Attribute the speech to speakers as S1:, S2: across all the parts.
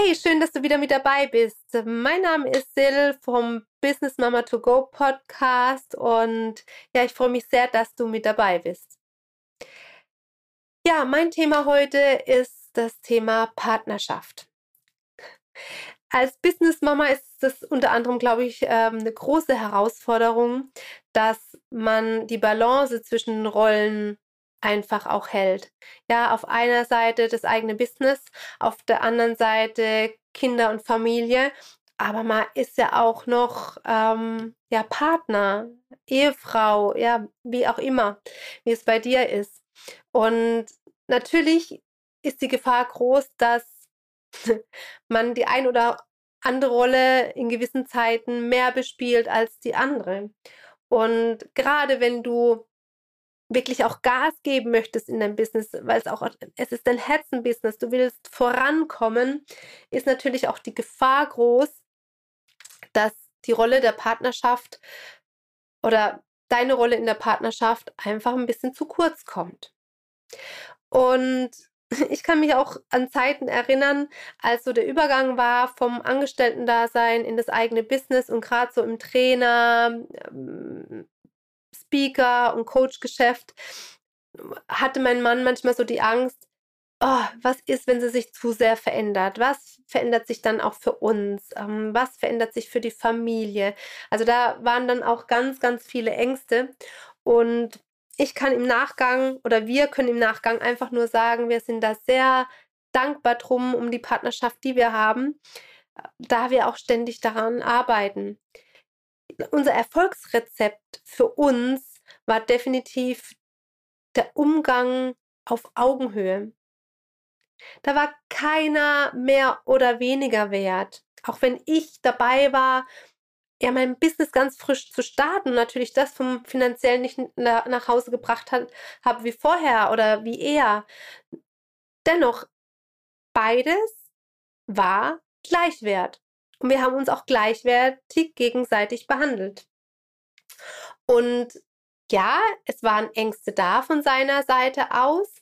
S1: Hey, schön, dass du wieder mit dabei bist. Mein Name ist Sil vom Business Mama to Go Podcast und ja, ich freue mich sehr, dass du mit dabei bist. Ja, mein Thema heute ist das Thema Partnerschaft. Als Business Mama ist es unter anderem, glaube ich, ähm, eine große Herausforderung, dass man die Balance zwischen Rollen einfach auch hält. Ja, auf einer Seite das eigene Business, auf der anderen Seite Kinder und Familie, aber man ist ja auch noch ähm, ja Partner, Ehefrau, ja wie auch immer, wie es bei dir ist. Und natürlich ist die Gefahr groß, dass man die ein oder andere Rolle in gewissen Zeiten mehr bespielt als die andere. Und gerade wenn du wirklich auch Gas geben möchtest in deinem Business, weil es auch, es ist dein Herzenbusiness, du willst vorankommen, ist natürlich auch die Gefahr groß, dass die Rolle der Partnerschaft oder deine Rolle in der Partnerschaft einfach ein bisschen zu kurz kommt. Und ich kann mich auch an Zeiten erinnern, als so der Übergang war vom Angestellten-Dasein in das eigene Business und gerade so im Trainer, ähm, Speaker und Coach-Geschäft hatte mein Mann manchmal so die Angst, oh, was ist, wenn sie sich zu sehr verändert? Was verändert sich dann auch für uns? Ähm, was verändert sich für die Familie? Also da waren dann auch ganz, ganz viele Ängste. Und ich kann im Nachgang oder wir können im Nachgang einfach nur sagen, wir sind da sehr dankbar drum, um die Partnerschaft, die wir haben, da wir auch ständig daran arbeiten unser Erfolgsrezept für uns war definitiv der Umgang auf Augenhöhe. Da war keiner mehr oder weniger wert. Auch wenn ich dabei war, ja, mein Business ganz frisch zu starten und natürlich das vom finanziellen nicht nach Hause gebracht habe wie vorher oder wie er. Dennoch, beides war gleichwert. Und wir haben uns auch gleichwertig gegenseitig behandelt. Und ja, es waren Ängste da von seiner Seite aus,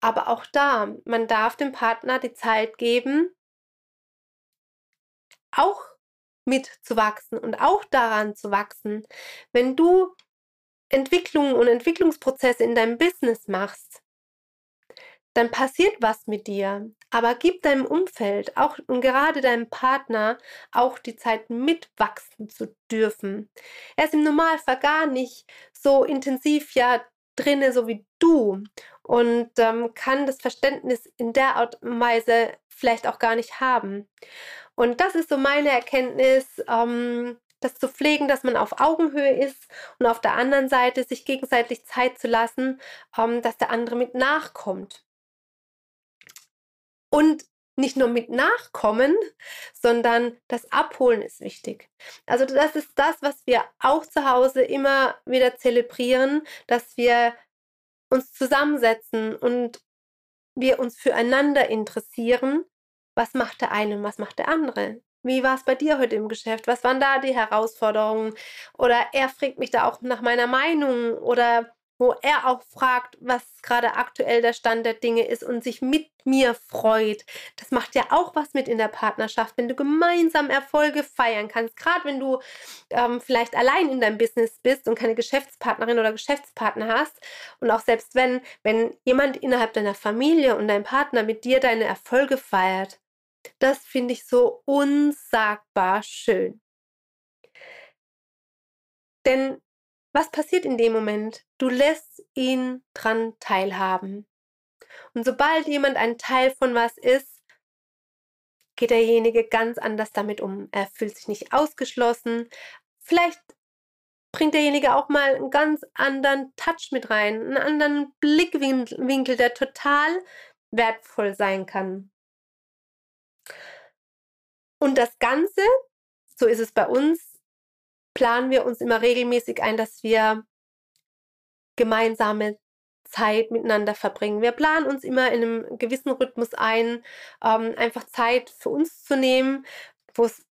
S1: aber auch da, man darf dem Partner die Zeit geben, auch mitzuwachsen und auch daran zu wachsen. Wenn du Entwicklungen und Entwicklungsprozesse in deinem Business machst, dann passiert was mit dir. Aber gib deinem Umfeld, auch und gerade deinem Partner, auch die Zeit mitwachsen zu dürfen. Er ist im Normalfall gar nicht so intensiv ja drinne, so wie du und ähm, kann das Verständnis in der Art und Weise vielleicht auch gar nicht haben. Und das ist so meine Erkenntnis, ähm, das zu pflegen, dass man auf Augenhöhe ist und auf der anderen Seite sich gegenseitig Zeit zu lassen, ähm, dass der andere mit nachkommt. Und nicht nur mit Nachkommen, sondern das Abholen ist wichtig. Also das ist das, was wir auch zu Hause immer wieder zelebrieren, dass wir uns zusammensetzen und wir uns füreinander interessieren. Was macht der eine und was macht der andere? Wie war es bei dir heute im Geschäft? Was waren da die Herausforderungen? Oder er fragt mich da auch nach meiner Meinung oder wo er auch fragt, was gerade aktuell der Stand der Dinge ist und sich mit mir freut. Das macht ja auch was mit in der Partnerschaft, wenn du gemeinsam Erfolge feiern kannst. Gerade wenn du ähm, vielleicht allein in deinem Business bist und keine Geschäftspartnerin oder Geschäftspartner hast. Und auch selbst wenn, wenn jemand innerhalb deiner Familie und dein Partner mit dir deine Erfolge feiert. Das finde ich so unsagbar schön. Denn was passiert in dem Moment? Du lässt ihn dran teilhaben. Und sobald jemand ein Teil von was ist, geht derjenige ganz anders damit um. Er fühlt sich nicht ausgeschlossen. Vielleicht bringt derjenige auch mal einen ganz anderen Touch mit rein, einen anderen Blickwinkel, der total wertvoll sein kann. Und das Ganze, so ist es bei uns, planen wir uns immer regelmäßig ein, dass wir gemeinsame Zeit miteinander verbringen. Wir planen uns immer in einem gewissen Rhythmus ein, ähm, einfach Zeit für uns zu nehmen, wo es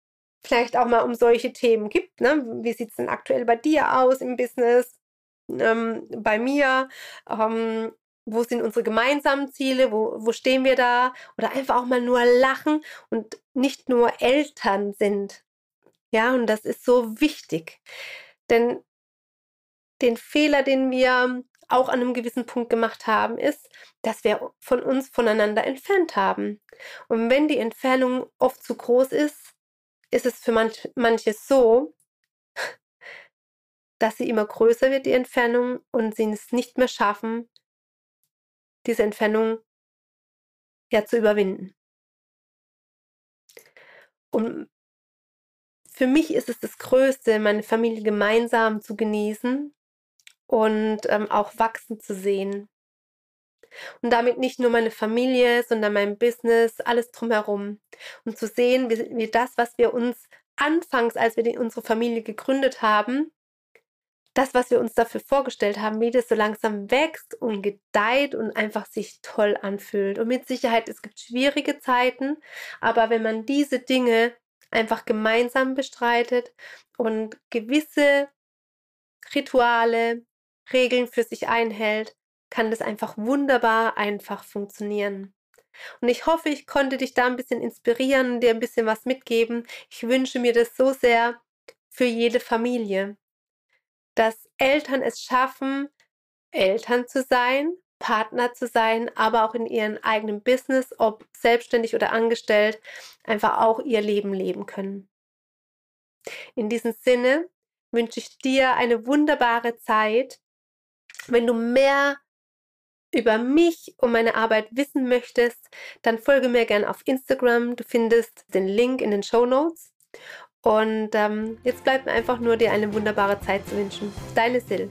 S1: vielleicht auch mal um solche Themen gibt. Ne? Wie sieht es denn aktuell bei dir aus im Business? Ähm, bei mir? Ähm, wo sind unsere gemeinsamen Ziele? Wo, wo stehen wir da? Oder einfach auch mal nur lachen und nicht nur Eltern sind. Ja, und das ist so wichtig. Denn den Fehler, den wir auch an einem gewissen Punkt gemacht haben, ist, dass wir von uns voneinander entfernt haben. Und wenn die Entfernung oft zu groß ist, ist es für manch, manche so, dass sie immer größer wird, die Entfernung, und sie es nicht mehr schaffen, diese Entfernung ja zu überwinden. Und für mich ist es das Größte, meine Familie gemeinsam zu genießen und ähm, auch wachsen zu sehen. Und damit nicht nur meine Familie, sondern mein Business, alles drumherum. Und zu sehen, wie, wie das, was wir uns anfangs, als wir die, unsere Familie gegründet haben, das, was wir uns dafür vorgestellt haben, wie das so langsam wächst und gedeiht und einfach sich toll anfühlt. Und mit Sicherheit, es gibt schwierige Zeiten, aber wenn man diese Dinge einfach gemeinsam bestreitet und gewisse Rituale, Regeln für sich einhält, kann das einfach wunderbar einfach funktionieren. Und ich hoffe, ich konnte dich da ein bisschen inspirieren, dir ein bisschen was mitgeben. Ich wünsche mir das so sehr für jede Familie, dass Eltern es schaffen, Eltern zu sein, Partner zu sein, aber auch in ihrem eigenen Business, ob selbstständig oder angestellt, einfach auch ihr Leben leben können. In diesem Sinne wünsche ich dir eine wunderbare Zeit wenn du mehr über mich und meine Arbeit wissen möchtest, dann folge mir gerne auf Instagram. Du findest den Link in den Show Notes. Und ähm, jetzt bleibt mir einfach nur, dir eine wunderbare Zeit zu wünschen. Deine Sil.